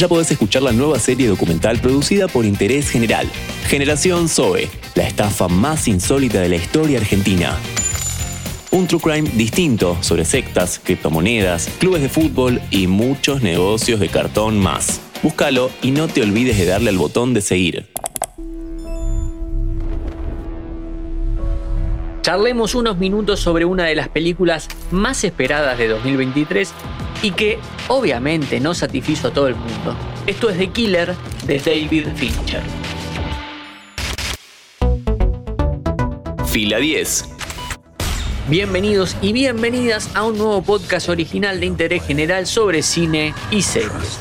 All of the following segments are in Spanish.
ya podés escuchar la nueva serie documental producida por Interés General, Generación Zoe, la estafa más insólita de la historia argentina. Un true crime distinto sobre sectas, criptomonedas, clubes de fútbol y muchos negocios de cartón más. Búscalo y no te olvides de darle al botón de seguir. Charlemos unos minutos sobre una de las películas más esperadas de 2023 y que obviamente no satisfizo a todo el mundo. Esto es The Killer de David Fincher. Fila 10. Bienvenidos y bienvenidas a un nuevo podcast original de interés general sobre cine y series.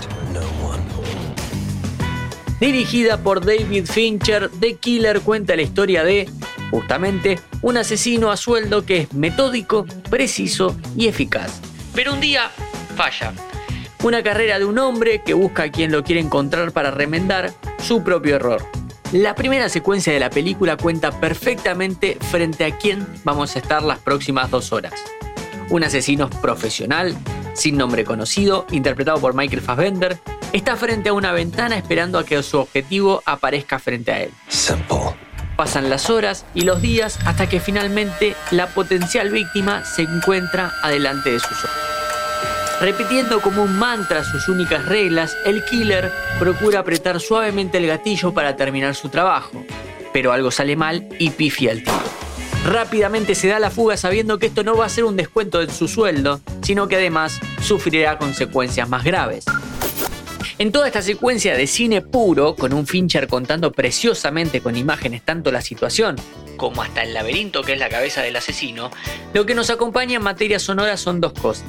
Dirigida por David Fincher, The Killer cuenta la historia de, justamente, un asesino a sueldo que es metódico, preciso y eficaz. Pero un día falla. Una carrera de un hombre que busca a quien lo quiere encontrar para remendar su propio error. La primera secuencia de la película cuenta perfectamente frente a quién vamos a estar las próximas dos horas. Un asesino profesional, sin nombre conocido, interpretado por Michael Fassbender, está frente a una ventana esperando a que su objetivo aparezca frente a él. Pasan las horas y los días hasta que finalmente la potencial víctima se encuentra adelante de sus ojos. Repitiendo como un mantra sus únicas reglas, el killer procura apretar suavemente el gatillo para terminar su trabajo, pero algo sale mal y pifia el tiro. Rápidamente se da la fuga sabiendo que esto no va a ser un descuento de su sueldo, sino que además sufrirá consecuencias más graves. En toda esta secuencia de cine puro, con un Fincher contando preciosamente con imágenes tanto la situación como hasta el laberinto que es la cabeza del asesino, lo que nos acompaña en materia sonora son dos cosas.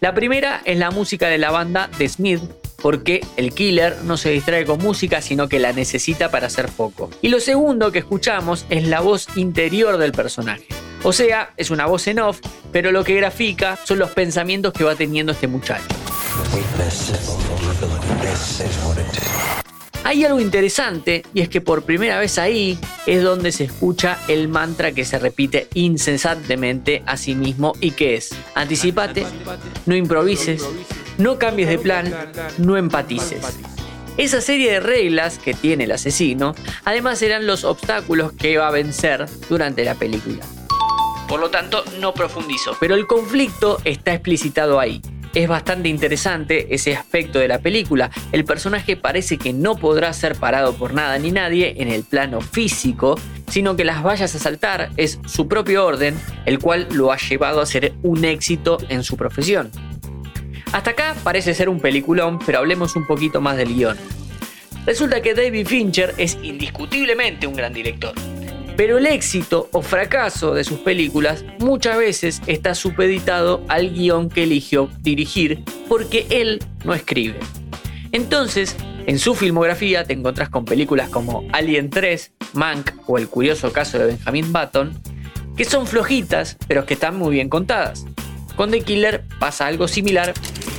La primera es la música de la banda The Smith, porque el killer no se distrae con música, sino que la necesita para hacer foco. Y lo segundo que escuchamos es la voz interior del personaje. O sea, es una voz en off, pero lo que grafica son los pensamientos que va teniendo este muchacho. Hay algo interesante y es que por primera vez ahí es donde se escucha el mantra que se repite incesantemente a sí mismo y que es anticipate, no improvises, no cambies de plan, no empatices. Esa serie de reglas que tiene el asesino además serán los obstáculos que va a vencer durante la película. Por lo tanto, no profundizo, pero el conflicto está explicitado ahí es bastante interesante ese aspecto de la película. El personaje parece que no podrá ser parado por nada ni nadie en el plano físico, sino que las vayas a saltar es su propio orden, el cual lo ha llevado a ser un éxito en su profesión. Hasta acá parece ser un peliculón, pero hablemos un poquito más del guion. Resulta que David Fincher es indiscutiblemente un gran director. Pero el éxito o fracaso de sus películas muchas veces está supeditado al guion que eligió dirigir porque él no escribe. Entonces, en su filmografía te encontrás con películas como Alien 3, Mank o El curioso caso de Benjamin Button, que son flojitas pero que están muy bien contadas. Con The Killer pasa algo similar,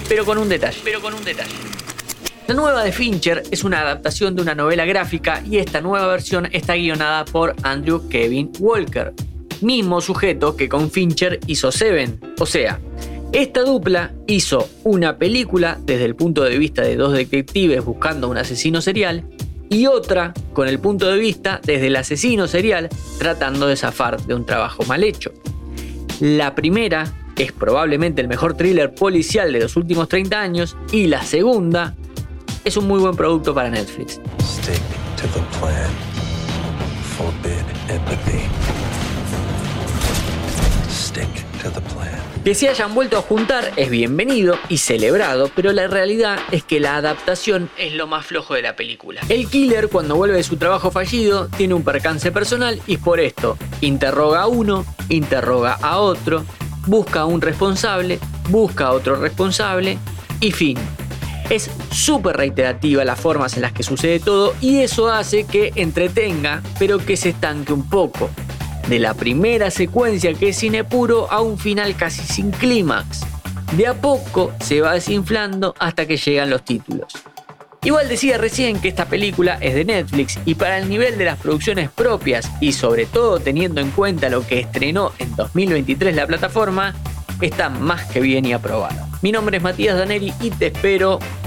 pero con un. Pero con un detalle. La nueva de Fincher es una adaptación de una novela gráfica y esta nueva versión está guionada por Andrew Kevin Walker, mismo sujeto que con Fincher hizo Seven. O sea, esta dupla hizo una película desde el punto de vista de dos detectives buscando un asesino serial y otra con el punto de vista desde el asesino serial tratando de zafar de un trabajo mal hecho. La primera es probablemente el mejor thriller policial de los últimos 30 años y la segunda es un muy buen producto para Netflix. Que se hayan vuelto a juntar es bienvenido y celebrado, pero la realidad es que la adaptación es lo más flojo de la película. El killer cuando vuelve de su trabajo fallido tiene un percance personal y por esto interroga a uno, interroga a otro, busca a un responsable, busca a otro responsable y fin. Es súper reiterativa las formas en las que sucede todo y eso hace que entretenga, pero que se estanque un poco. De la primera secuencia que es cine puro a un final casi sin clímax. De a poco se va desinflando hasta que llegan los títulos. Igual decía recién que esta película es de Netflix y para el nivel de las producciones propias y sobre todo teniendo en cuenta lo que estrenó en 2023 la plataforma, está más que bien y aprobado. Mi nombre es Matías Daneri y te espero